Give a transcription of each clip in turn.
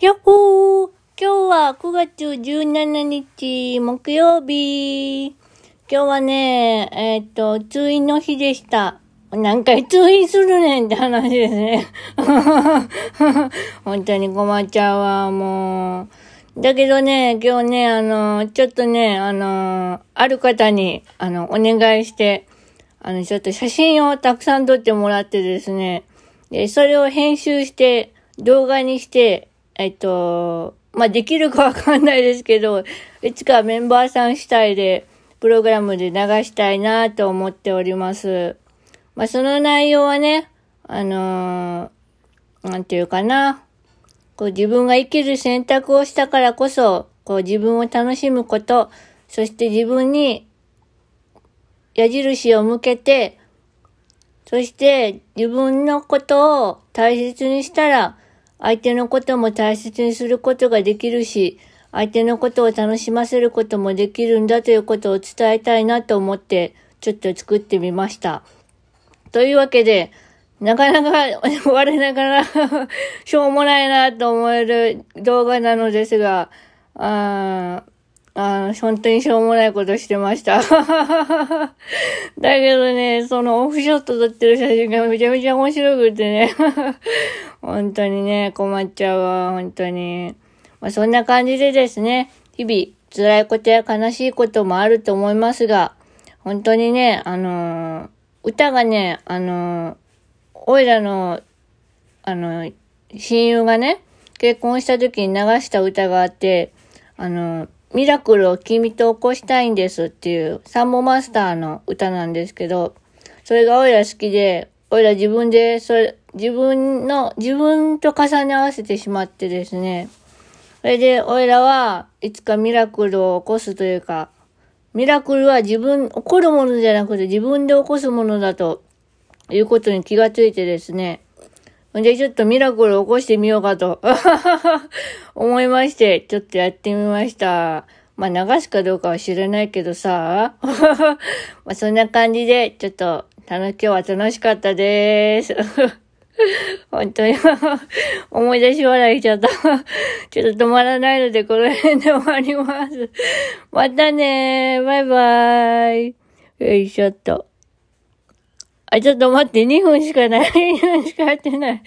やっほー今日は9月17日木曜日。今日はね、えーっと、通院の日でした。何回通院するねんって話ですね。本当に困っちゃうわ、もう。だけどね、今日ね、あの、ちょっとね、あの、ある方に、あの、お願いして、あの、ちょっと写真をたくさん撮ってもらってですね、で、それを編集して、動画にして、えっと、まあ、できるかわかんないですけど、いつかメンバーさん主体で、プログラムで流したいなと思っております。まあ、その内容はね、あのーなんていうかな、こう自分が生きる選択をしたからこそ、こう自分を楽しむこと、そして自分に矢印を向けて、そして自分のことを大切にしたら、相手のことも大切にすることができるし、相手のことを楽しませることもできるんだということを伝えたいなと思って、ちょっと作ってみました。というわけで、なかなか我ながら しょうもないなと思える動画なのですが、あーあー本当にしょうもないことしてました。だけどね、そのオフショット撮ってる写真がめちゃめちゃ面白くてね。本当にね、困っちゃうわ、本当に。まあ、そんな感じでですね、日々辛いことや悲しいこともあると思いますが、本当にね、あのー歌がね、あのーおいらの、あの、親友がね、結婚した時に流した歌があって、あの、ミラクルを君と起こしたいんですっていうサンボマスターの歌なんですけど、それがおいら好きで、おいら自分で、それ、自分の、自分と重ね合わせてしまってですね、それで、おいらはいつかミラクルを起こすというか、ミラクルは自分、起こるものじゃなくて自分で起こすものだということに気がついてですね。で、ちょっとミラクル起こしてみようかと 思いまして、ちょっとやってみました。まあ流すかどうかは知らないけどさ。まあそんな感じで、ちょっと、楽今日は楽しかったです。本当に思い出し笑いしちゃった。ちょっと止まらないので、この辺で終わります。またねーバイバーイ。よいしょっと。あ、ちょっと待って、2分しかない。2分しかやってない。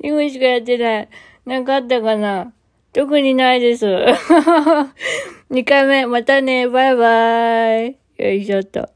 2分しかやってない。なんかあったかな？特にないです。2回目、またね、バイバイ。よいしょっと。